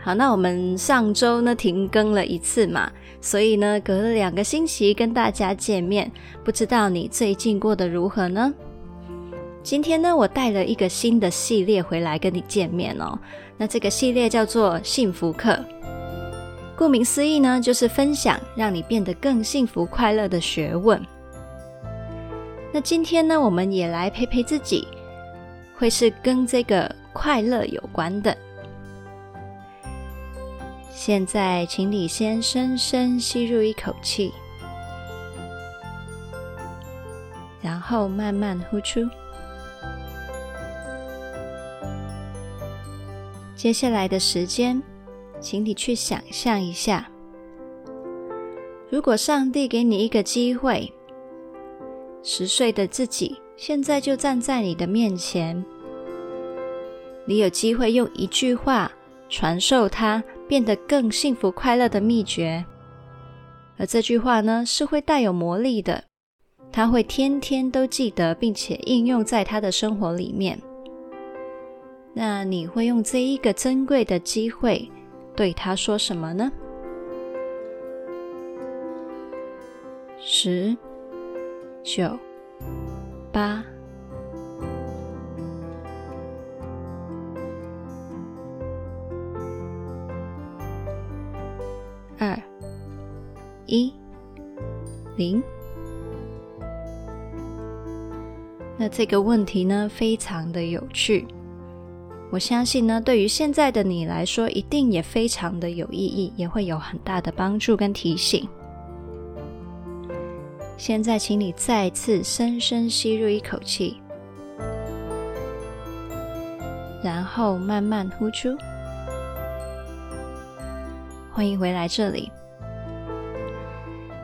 好，那我们上周呢停更了一次嘛，所以呢隔了两个星期跟大家见面，不知道你最近过得如何呢？今天呢我带了一个新的系列回来跟你见面哦，那这个系列叫做幸福课。顾名思义呢，就是分享让你变得更幸福快乐的学问。那今天呢，我们也来陪陪自己，会是跟这个快乐有关的。现在，请你先深深吸入一口气，然后慢慢呼出。接下来的时间。请你去想象一下，如果上帝给你一个机会，十岁的自己现在就站在你的面前，你有机会用一句话传授他变得更幸福快乐的秘诀，而这句话呢，是会带有魔力的，他会天天都记得，并且应用在他的生活里面。那你会用这一个珍贵的机会，对他说什么呢？十、九、八、一、零。那这个问题呢，非常的有趣。我相信呢，对于现在的你来说，一定也非常的有意义，也会有很大的帮助跟提醒。现在，请你再次深深吸入一口气，然后慢慢呼出。欢迎回来这里。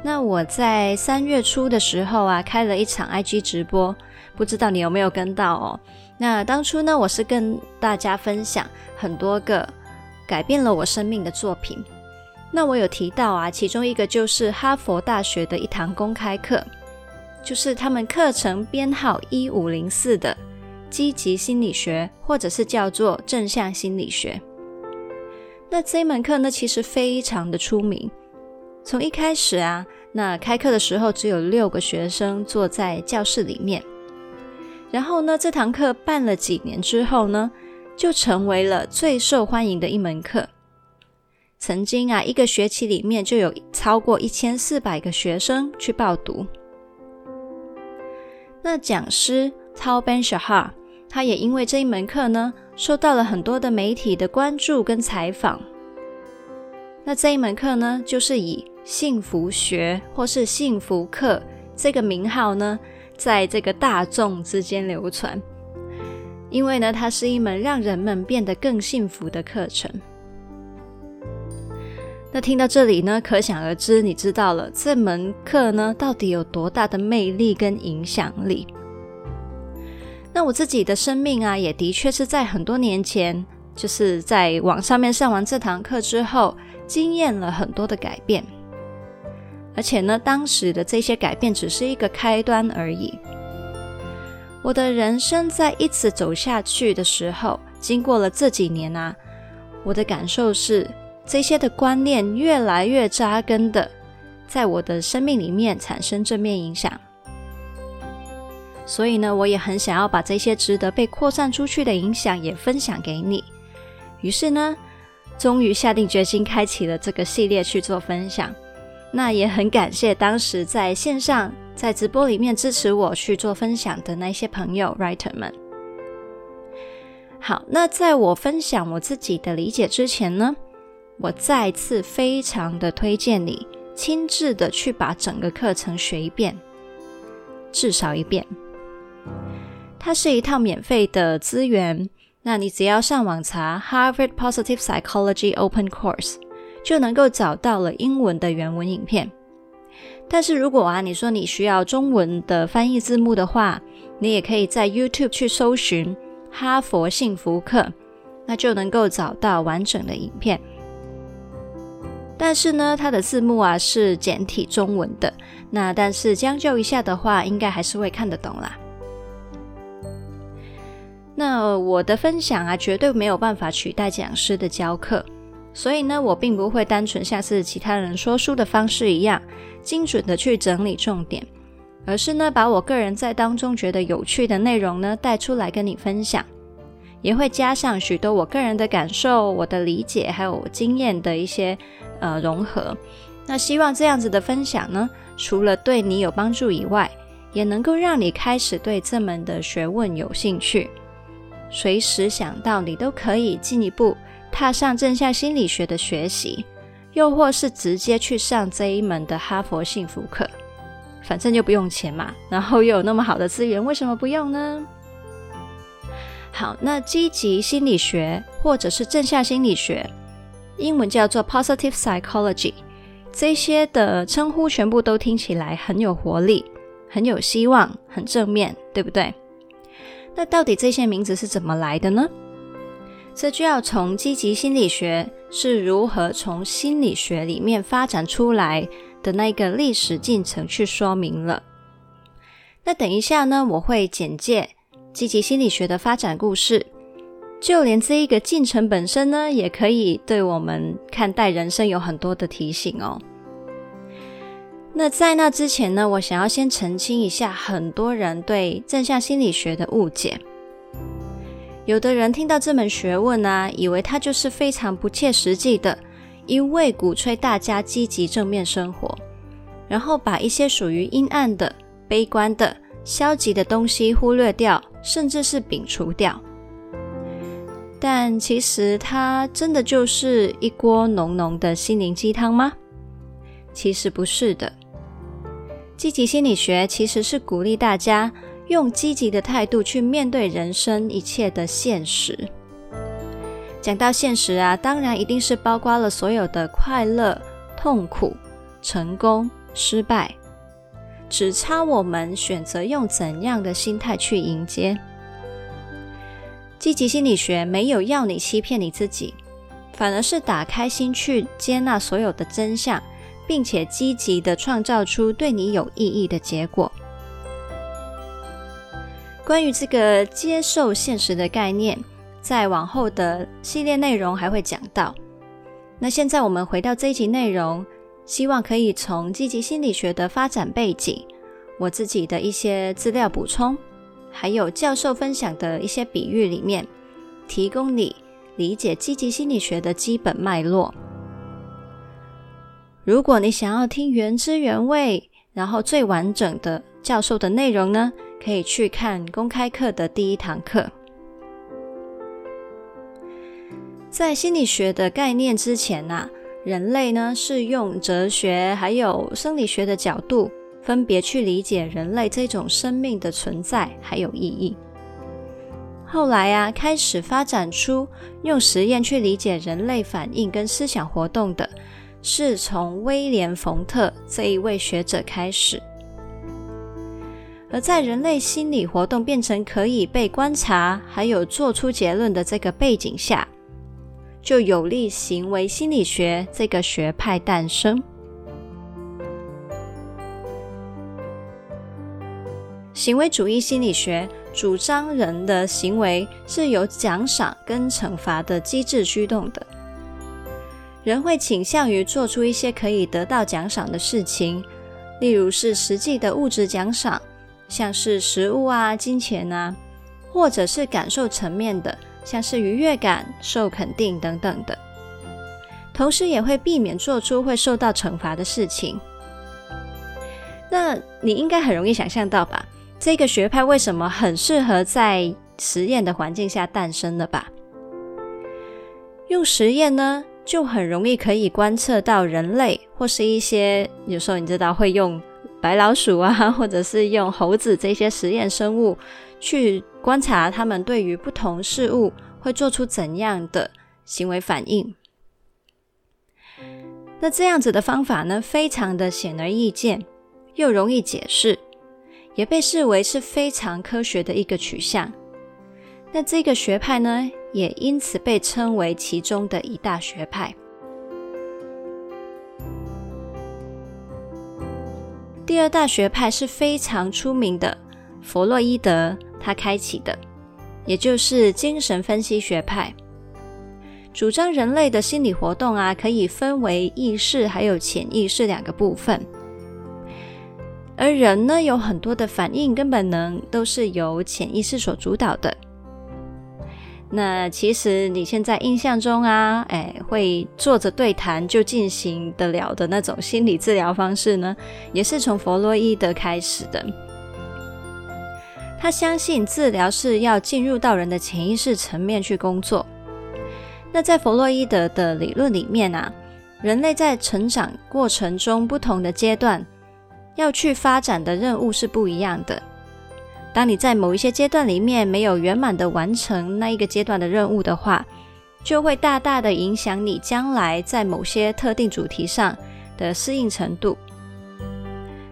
那我在三月初的时候啊，开了一场 IG 直播，不知道你有没有跟到哦？那当初呢，我是跟大家分享很多个改变了我生命的作品。那我有提到啊，其中一个就是哈佛大学的一堂公开课，就是他们课程编号一五零四的积极心理学，或者是叫做正向心理学。那这门课呢，其实非常的出名。从一开始啊，那开课的时候只有六个学生坐在教室里面，然后呢，这堂课办了几年之后呢，就成为了最受欢迎的一门课。曾经啊，一个学期里面就有超过一千四百个学生去报读。那讲师 Tal Ben-Shahar，他也因为这一门课呢，受到了很多的媒体的关注跟采访。那这一门课呢，就是以幸福学或是幸福课这个名号呢，在这个大众之间流传，因为呢，它是一门让人们变得更幸福的课程。那听到这里呢，可想而知，你知道了这门课呢，到底有多大的魅力跟影响力。那我自己的生命啊，也的确是在很多年前，就是在网上面上完这堂课之后，经验了很多的改变。而且呢，当时的这些改变只是一个开端而已。我的人生在一直走下去的时候，经过了这几年啊，我的感受是，这些的观念越来越扎根的，在我的生命里面产生正面影响。所以呢，我也很想要把这些值得被扩散出去的影响也分享给你。于是呢，终于下定决心开启了这个系列去做分享。那也很感谢当时在线上在直播里面支持我去做分享的那些朋友 writer 们。好，那在我分享我自己的理解之前呢，我再次非常的推荐你亲自的去把整个课程学一遍，至少一遍。它是一套免费的资源，那你只要上网查 Harvard Positive Psychology Open Course。就能够找到了英文的原文影片。但是如果啊，你说你需要中文的翻译字幕的话，你也可以在 YouTube 去搜寻“哈佛幸福课”，那就能够找到完整的影片。但是呢，它的字幕啊是简体中文的，那但是将就一下的话，应该还是会看得懂啦。那我的分享啊，绝对没有办法取代讲师的教课，所以呢，我并不会单纯像是其他人说书的方式一样，精准的去整理重点，而是呢，把我个人在当中觉得有趣的内容呢带出来跟你分享，也会加上许多我个人的感受、我的理解，还有经验的一些呃融合。那希望这样子的分享呢，除了对你有帮助以外，也能够让你开始对这门的学问有兴趣。随时想到你都可以进一步踏上正向心理学的学习，又或是直接去上这一门的哈佛幸福课，反正就不用钱嘛，然后又有那么好的资源，为什么不用呢？好，那积极心理学或者是正向心理学，英文叫做 Positive Psychology，这些的称呼全部都听起来很有活力，很有希望，很正面，对不对？那到底这些名字是怎么来的呢？这就要从积极心理学是如何从心理学里面发展出来的那个历史进程去说明了。那等一下呢，我会简介积极心理学的发展故事，就连这一个进程本身呢，也可以对我们看待人生有很多的提醒哦。那在那之前呢，我想要先澄清一下很多人对正向心理学的误解。有的人听到这门学问啊，以为它就是非常不切实际的，一味鼓吹大家积极正面生活，然后把一些属于阴暗的、悲观的、消极的东西忽略掉，甚至是摒除掉。但其实它真的就是一锅浓浓的心灵鸡汤吗？其实不是的。积极心理学其实是鼓励大家用积极的态度去面对人生一切的现实。讲到现实啊，当然一定是包括了所有的快乐、痛苦、成功、失败，只差我们选择用怎样的心态去迎接。积极心理学没有要你欺骗你自己，反而是打开心去接纳所有的真相。并且积极的创造出对你有意义的结果。关于这个接受现实的概念，在往后的系列内容还会讲到。那现在我们回到这一集内容，希望可以从积极心理学的发展背景、我自己的一些资料补充，还有教授分享的一些比喻里面，提供你理解积极心理学的基本脉络。如果你想要听原汁原味，然后最完整的教授的内容呢，可以去看公开课的第一堂课。在心理学的概念之前啊，人类呢是用哲学还有生理学的角度，分别去理解人类这种生命的存在还有意义。后来啊，开始发展出用实验去理解人类反应跟思想活动的。是从威廉·冯特这一位学者开始，而在人类心理活动变成可以被观察，还有做出结论的这个背景下，就有利行为心理学这个学派诞生。行为主义心理学主张人的行为是由奖赏跟惩罚的机制驱动的。人会倾向于做出一些可以得到奖赏的事情，例如是实际的物质奖赏，像是食物啊、金钱啊，或者是感受层面的，像是愉悦感、受肯定等等的。同时也会避免做出会受到惩罚的事情。那你应该很容易想象到吧？这个学派为什么很适合在实验的环境下诞生了吧？用实验呢？就很容易可以观测到人类或是一些有时候你知道会用白老鼠啊，或者是用猴子这些实验生物去观察他们对于不同事物会做出怎样的行为反应。那这样子的方法呢，非常的显而易见，又容易解释，也被视为是非常科学的一个取向。那这个学派呢，也因此被称为其中的一大学派。第二大学派是非常出名的，弗洛伊德他开启的，也就是精神分析学派。主张人类的心理活动啊，可以分为意识还有潜意识两个部分，而人呢，有很多的反应跟本能都是由潜意识所主导的。那其实你现在印象中啊，哎，会坐着对谈就进行得了的那种心理治疗方式呢，也是从弗洛伊德开始的。他相信治疗是要进入到人的潜意识层面去工作。那在弗洛伊德的理论里面啊，人类在成长过程中不同的阶段要去发展的任务是不一样的。当你在某一些阶段里面没有圆满的完成那一个阶段的任务的话，就会大大的影响你将来在某些特定主题上的适应程度。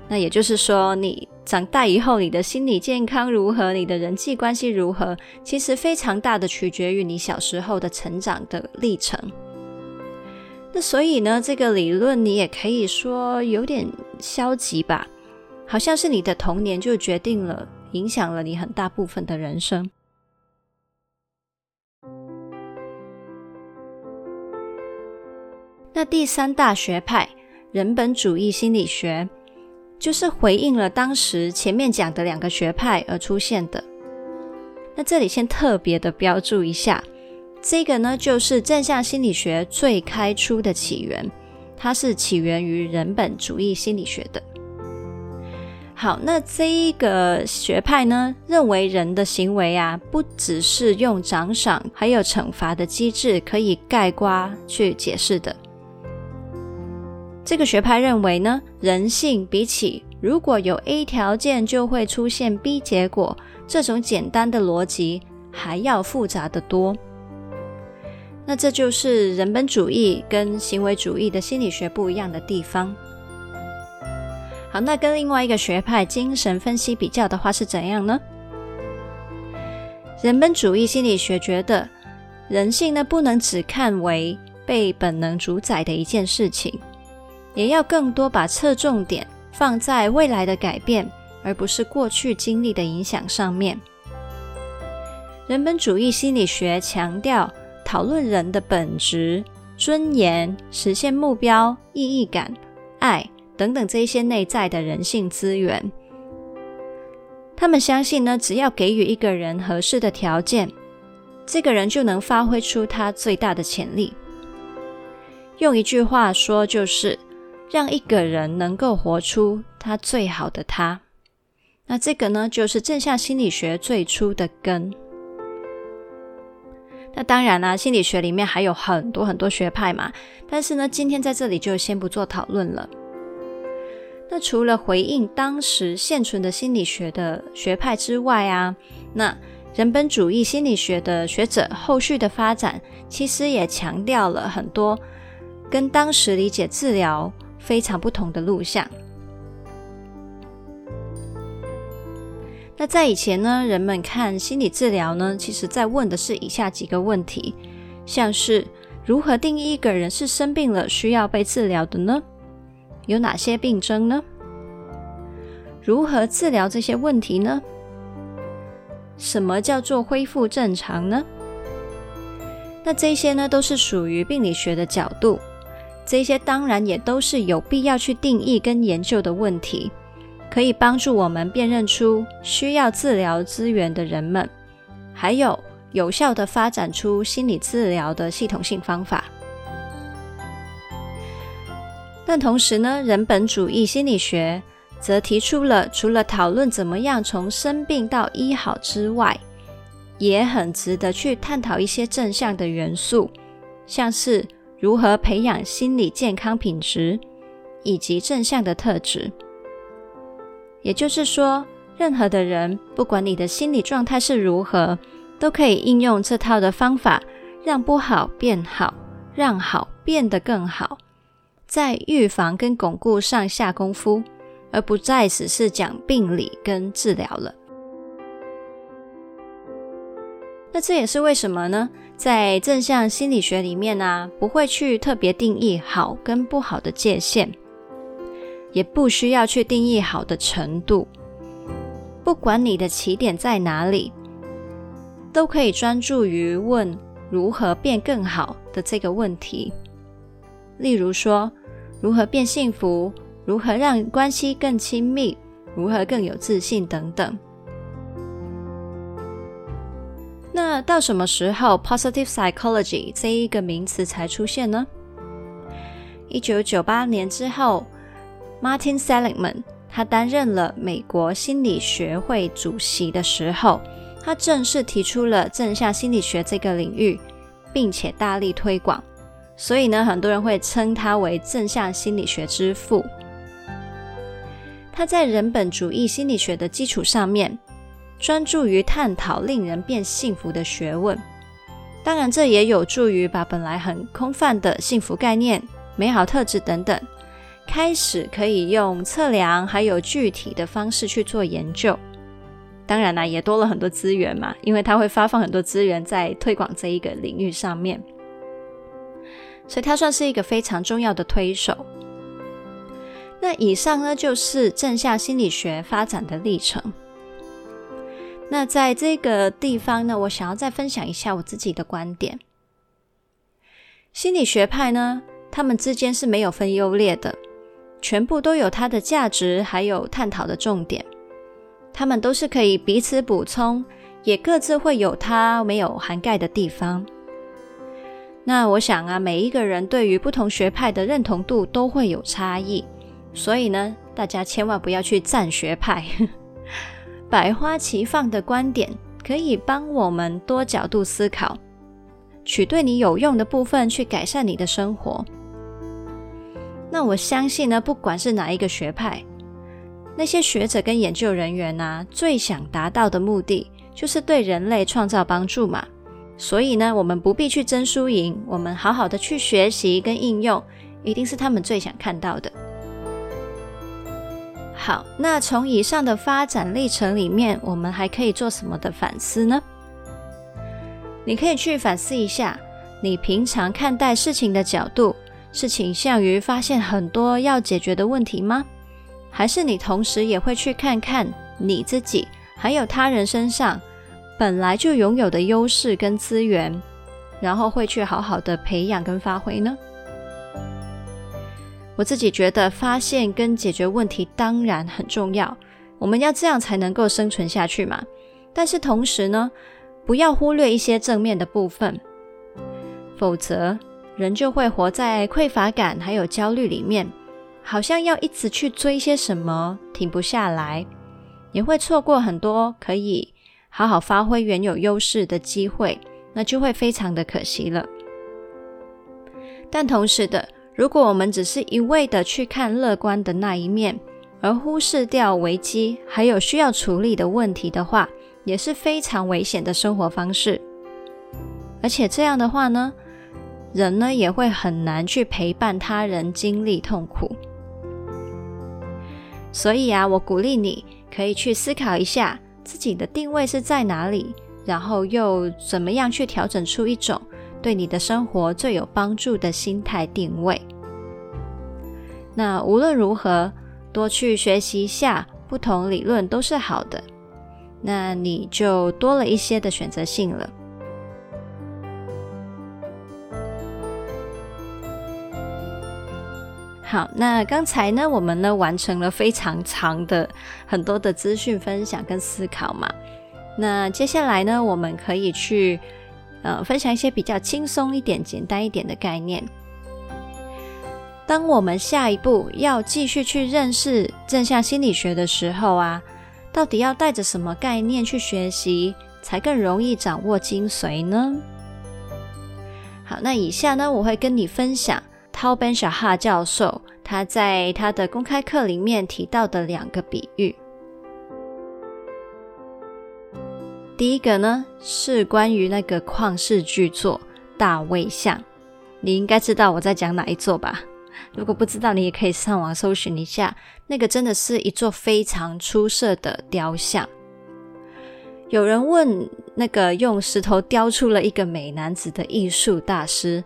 那也就是说，你长大以后，你的心理健康如何，你的人际关系如何，其实非常大的取决于你小时候的成长的历程。那所以呢，这个理论你也可以说有点消极吧，好像是你的童年就决定了，影响了你很大部分的人生。那第三大学派，人本主义心理学。就是回应了当时前面讲的两个学派而出现的。那这里先特别的标注一下，这个呢就是正向心理学最开初的起源，它是起源于人本主义心理学的。好，那这一个学派呢认为人的行为啊，不只是用奖赏还有惩罚的机制可以盖瓜去解释的。这个学派认为呢，人性比起如果有 A 条件就会出现 B 结果这种简单的逻辑还要复杂得多。那这就是人本主义跟行为主义的心理学不一样的地方。好，那跟另外一个学派精神分析比较的话是怎样呢？人本主义心理学觉得人性呢，不能只看为被本能主宰的一件事情。也要更多把侧重点放在未来的改变，而不是过去经历的影响上面。人本主义心理学强调讨论人的本质、尊严、实现目标、意义感、爱等等这一些内在的人性资源。他们相信呢，只要给予一个人合适的条件，这个人就能发挥出他最大的潜力。用一句话说，就是。让一个人能够活出他最好的他，那这个呢，就是正向心理学最初的根。那当然啦，心理学里面还有很多很多学派嘛，但是呢，今天在这里就先不做讨论了。那除了回应当时现存的心理学的学派之外啊，那人本主义心理学的学者后续的发展，其实也强调了很多跟当时理解治疗。非常不同的路向。那在以前呢，人们看心理治疗呢，其实在问的是以下几个问题，像是如何定义一个人是生病了需要被治疗的呢？有哪些病症呢？如何治疗这些问题呢？什么叫做恢复正常呢？那这些呢，都是属于病理学的角度。这些当然也都是有必要去定义跟研究的问题，可以帮助我们辨认出需要治疗资源的人们，还有有效的发展出心理治疗的系统性方法。但同时呢，人本主义心理学则提出了除了讨论怎么样从生病到医好之外，也很值得去探讨一些正向的元素，像是。如何培养心理健康品质以及正向的特质？也就是说，任何的人，不管你的心理状态是如何，都可以应用这套的方法，让不好变好，让好变得更好。在预防跟巩固上下功夫，而不再只是讲病理跟治疗了。那这也是为什么呢？在正向心理学里面呢、啊，不会去特别定义好跟不好的界限，也不需要去定义好的程度。不管你的起点在哪里，都可以专注于问如何变更好的这个问题。例如说，如何变幸福？如何让关系更亲密？如何更有自信？等等。那到什么时候 “positive psychology” 这一个名词才出现呢？一九九八年之后，Martin Seligman 他担任了美国心理学会主席的时候，他正式提出了正向心理学这个领域，并且大力推广。所以呢，很多人会称他为正向心理学之父。他在人本主义心理学的基础上面，专注于探讨令人变幸福的学问，当然这也有助于把本来很空泛的幸福概念、美好特质等等，开始可以用测量还有具体的方式去做研究。当然啦，也多了很多资源嘛，因为他会发放很多资源在推广这一个领域上面，所以他算是一个非常重要的推手。那以上呢，就是正向心理学发展的历程。那在这个地方呢，我想要再分享一下我自己的观点。心理学派呢，他们之间是没有分优劣的，全部都有它的价值，还有探讨的重点。他们都是可以彼此补充，也各自会有它没有涵盖的地方。那我想啊，每一个人对于不同学派的认同度都会有差异，所以呢，大家千万不要去赞学派。百花齐放的观点可以帮我们多角度思考，取对你有用的部分去改善你的生活。那我相信呢，不管是哪一个学派，那些学者跟研究人员啊，最想达到的目的就是对人类创造帮助嘛。所以呢，我们不必去争输赢，我们好好的去学习跟应用，一定是他们最想看到的。好，那从以上的发展历程里面，我们还可以做什么的反思呢？你可以去反思一下，你平常看待事情的角度，是倾向于发现很多要解决的问题吗？还是你同时也会去看看你自己，还有他人身上本来就拥有的优势跟资源，然后会去好好的培养跟发挥呢？我自己觉得发现跟解决问题当然很重要，我们要这样才能够生存下去嘛。但是同时呢，不要忽略一些正面的部分，否则人就会活在匮乏感还有焦虑里面，好像要一直去追些什么，停不下来，也会错过很多可以好好发挥原有优势的机会，那就会非常的可惜了。但同时的。如果我们只是一味的去看乐观的那一面，而忽视掉危机还有需要处理的问题的话，也是非常危险的生活方式。而且这样的话呢，人呢也会很难去陪伴他人经历痛苦。所以啊，我鼓励你可以去思考一下自己的定位是在哪里，然后又怎么样去调整出一种。对你的生活最有帮助的心态定位。那无论如何，多去学习一下不同理论都是好的。那你就多了一些的选择性了。好，那刚才呢，我们呢完成了非常长的很多的资讯分享跟思考嘛。那接下来呢，我们可以去。呃，分享一些比较轻松一点、简单一点的概念。当我们下一步要继续去认识正向心理学的时候啊，到底要带着什么概念去学习，才更容易掌握精髓呢？好，那以下呢，我会跟你分享 Tal Ben Shaha 教授他在他的公开课里面提到的两个比喻。第一个呢，是关于那个旷世巨作大卫像，你应该知道我在讲哪一座吧？如果不知道，你也可以上网搜寻一下。那个真的是一座非常出色的雕像。有人问那个用石头雕出了一个美男子的艺术大师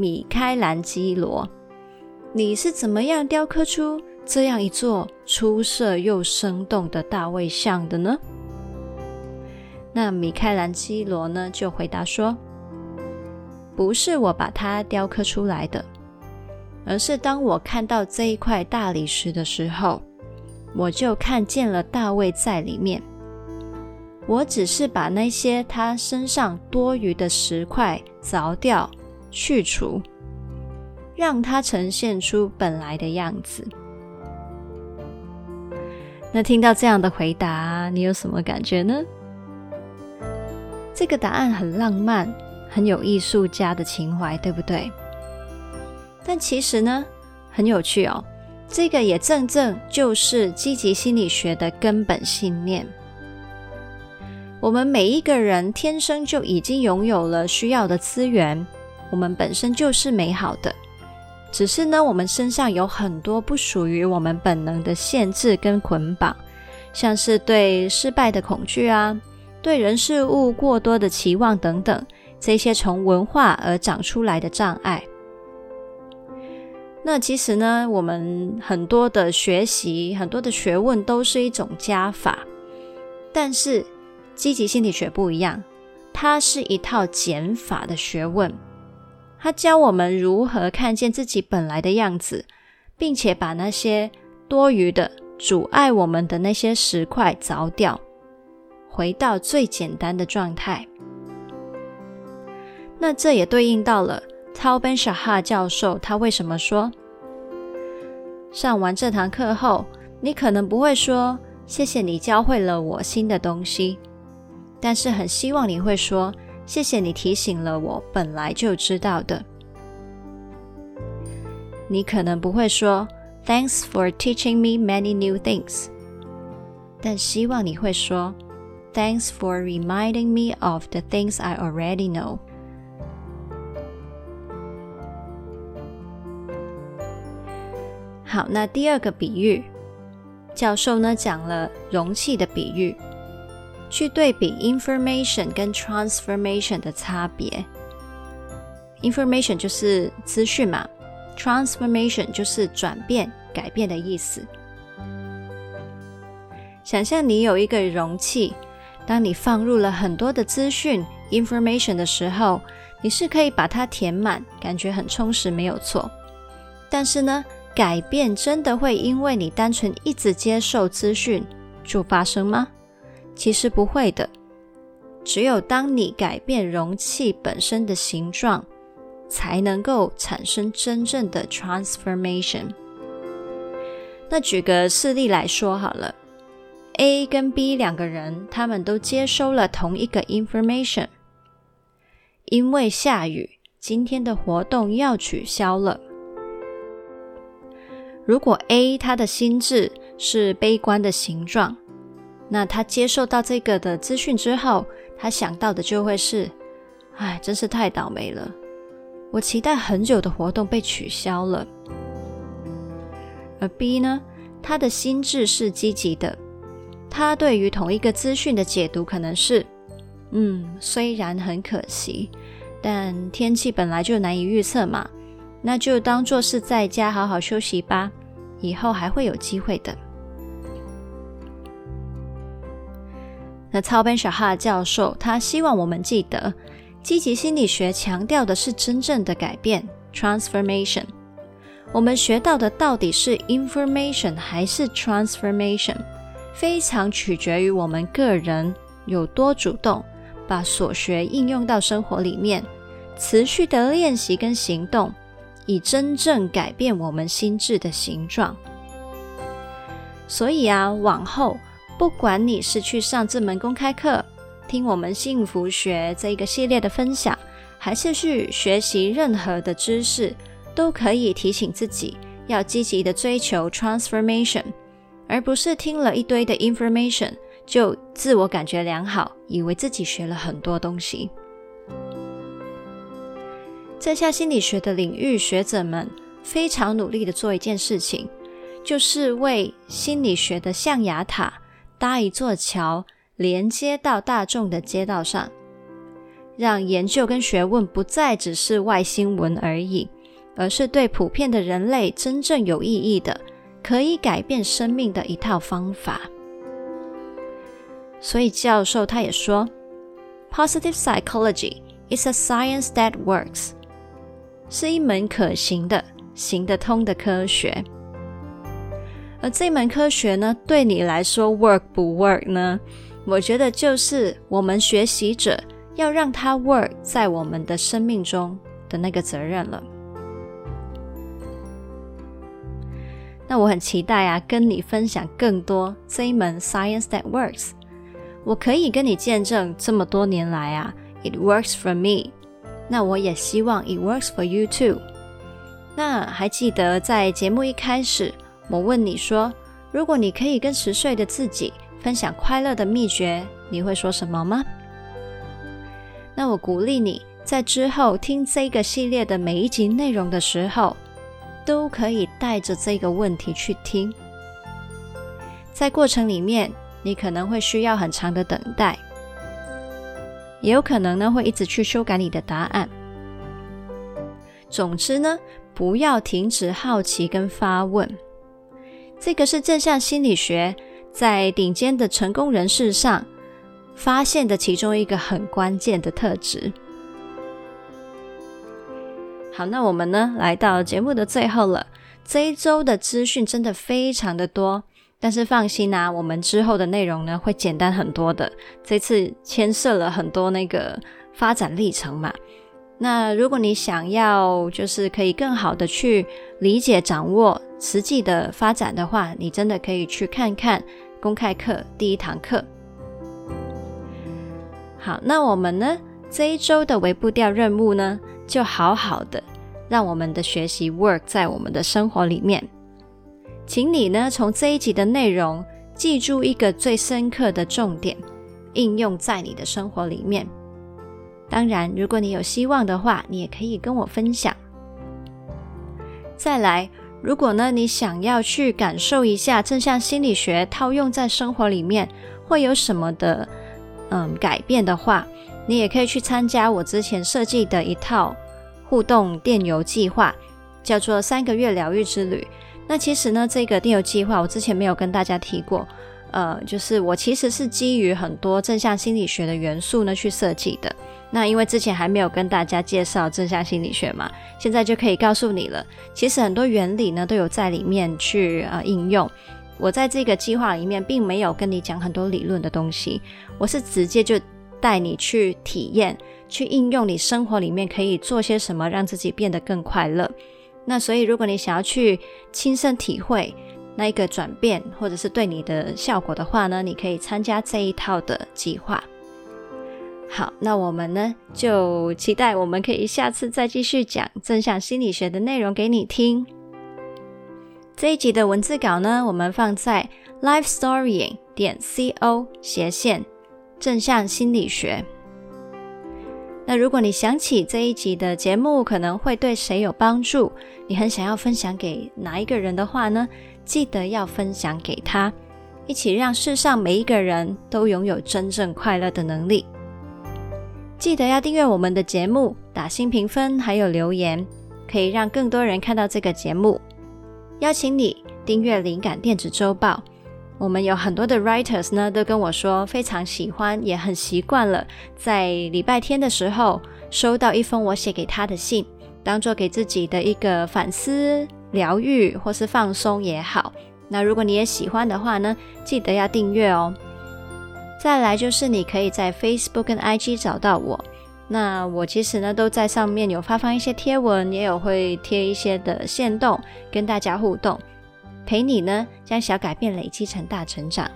米开朗基罗：“你是怎么样雕刻出这样一座出色又生动的大卫像的呢？”那米开朗基罗呢就回答说：“不是我把它雕刻出来的。”而是当我看到这一块大理石的时候，我就看见了大卫在里面。我只是把那些他身上多余的石块凿掉、去除，让它呈现出本来的样子。那听到这样的回答，你有什么感觉呢？这个答案很浪漫，很有艺术家的情怀，对不对？但其实呢，很有趣哦。这个也正正就是积极心理学的根本信念。我们每一个人天生就已经拥有了需要的资源，我们本身就是美好的。只是呢，我们身上有很多不属于我们本能的限制跟捆绑，像是对失败的恐惧啊，对人事物过多的期望等等，这些从文化而长出来的障碍。那其实呢，我们很多的学习，很多的学问都是一种加法，但是积极心理学不一样，它是一套减法的学问。他教我们如何看见自己本来的样子，并且把那些多余的、阻碍我们的那些石块凿掉，回到最简单的状态。那这也对应到了。Tal Ben-Shahar 教授他为什么说，上完这堂课后，你可能不会说谢谢你教会了我新的东西，但是很希望你会说谢谢你提醒了我本来就知道的。你可能不会说 Thanks for teaching me many new things，但希望你会说 Thanks for reminding me of the things I already know。好，那第二个比喻，教授呢讲了容器的比喻，去对比 information 跟 transformation 的差别。information 就是资讯嘛，transformation 就是转变、改变的意思。想象你有一个容器，当你放入了很多的资讯 information 的时候，你是可以把它填满，感觉很充实，没有错。但是呢，改变真的会因为你单纯一直接受资讯就发生吗？其实不会的。只有当你改变容器本身的形状，才能够产生真正的 transformation。那举个事例来说好了，A 跟 B 两个人，他们都接收了同一个 information，因为下雨，今天的活动要取消了。如果 A 他的心智是悲观的形状，那他接受到这个的资讯之后，他想到的就会是：哎，真是太倒霉了！我期待很久的活动被取消了。而 B 呢，他的心智是积极的，他对于同一个资讯的解读可能是：嗯，虽然很可惜，但天气本来就难以预测嘛，那就当做是在家好好休息吧。以后还会有机会的。那 Tal Ben-Shahar 教授，他希望我们记得，积极心理学强调的是真正的改变 （transformation）。我们学到的到底是 information 还是 transformation，非常取决于我们个人有多主动，把所学应用到生活里面，持续的练习跟行动。以真正改变我们心智的形状。所以啊，往后不管你是去上这门公开课，听我们幸福学这一个系列的分享，还是去学习任何的知识，都可以提醒自己要积极的追求 transformation，而不是听了一堆的 information 就自我感觉良好，以为自己学了很多东西。在下心理学的领域，学者们非常努力的做一件事情，就是为心理学的象牙塔搭一座桥，连接到大众的街道上，让研究跟学问不再只是外星文而已，而是对普遍的人类真正有意义的，可以改变生命的一套方法。所以教授他也说，Positive psychology is a science that works，是一门可行的。行得通的科学，而这门科学呢，对你来说 work 不 work 呢？我觉得就是我们学习者要让它 work 在我们的生命中的那个责任了。那我很期待啊，跟你分享更多这一门 science that works。我可以跟你见证这么多年来啊，it works for me。那我也希望 it works for you too。那还记得在节目一开始，我问你说，如果你可以跟十岁的自己分享快乐的秘诀，你会说什么吗？那我鼓励你在之后听这个系列的每一集内容的时候，都可以带着这个问题去听。在过程里面，你可能会需要很长的等待，也有可能呢会一直去修改你的答案。总之呢，不要停止好奇跟发问，这个是正向心理学在顶尖的成功人士上发现的其中一个很关键的特质。好，那我们呢来到节目的最后了。这一周的资讯真的非常的多，但是放心啊，我们之后的内容呢会简单很多的。这次牵涉了很多那个发展历程嘛。那如果你想要就是可以更好的去理解、掌握实际的发展的话，你真的可以去看看公开课第一堂课。好，那我们呢这一周的微步调任务呢，就好好的让我们的学习 work 在我们的生活里面。请你呢从这一集的内容记住一个最深刻的重点，应用在你的生活里面。当然，如果你有希望的话，你也可以跟我分享。再来，如果呢，你想要去感受一下正向心理学套用在生活里面会有什么的嗯改变的话，你也可以去参加我之前设计的一套互动电邮计划，叫做三个月疗愈之旅。那其实呢，这个电邮计划我之前没有跟大家提过，呃，就是我其实是基于很多正向心理学的元素呢去设计的。那因为之前还没有跟大家介绍正向心理学嘛，现在就可以告诉你了。其实很多原理呢都有在里面去呃应用。我在这个计划里面并没有跟你讲很多理论的东西，我是直接就带你去体验、去应用你生活里面可以做些什么，让自己变得更快乐。那所以如果你想要去亲身体会那一个转变，或者是对你的效果的话呢，你可以参加这一套的计划。好，那我们呢就期待我们可以下次再继续讲正向心理学的内容给你听。这一集的文字稿呢，我们放在 lifestorying 点 co 斜线正向心理学。那如果你想起这一集的节目可能会对谁有帮助，你很想要分享给哪一个人的话呢，记得要分享给他，一起让世上每一个人都拥有真正快乐的能力。记得要订阅我们的节目，打新评分，还有留言，可以让更多人看到这个节目。邀请你订阅灵感电子周报。我们有很多的 writers 呢，都跟我说非常喜欢，也很习惯了，在礼拜天的时候收到一封我写给他的信，当做给自己的一个反思、疗愈或是放松也好。那如果你也喜欢的话呢，记得要订阅哦。再来就是你可以在 Facebook 跟 IG 找到我，那我其实呢都在上面有发放一些贴文，也有会贴一些的线动，跟大家互动，陪你呢将小改变累积成大成长。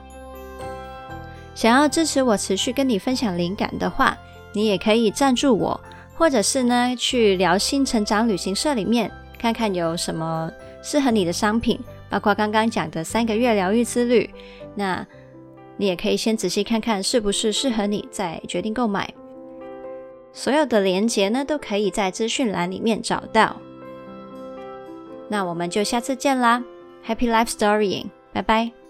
想要支持我持续跟你分享灵感的话，你也可以赞助我，或者是呢去疗心成长旅行社里面看看有什么适合你的商品，包括刚刚讲的三个月疗愈之旅，那。你也可以先仔细看看是不是适合你，再决定购买。所有的连结呢，都可以在资讯栏里面找到。那我们就下次见啦，Happy Life Storying，拜拜。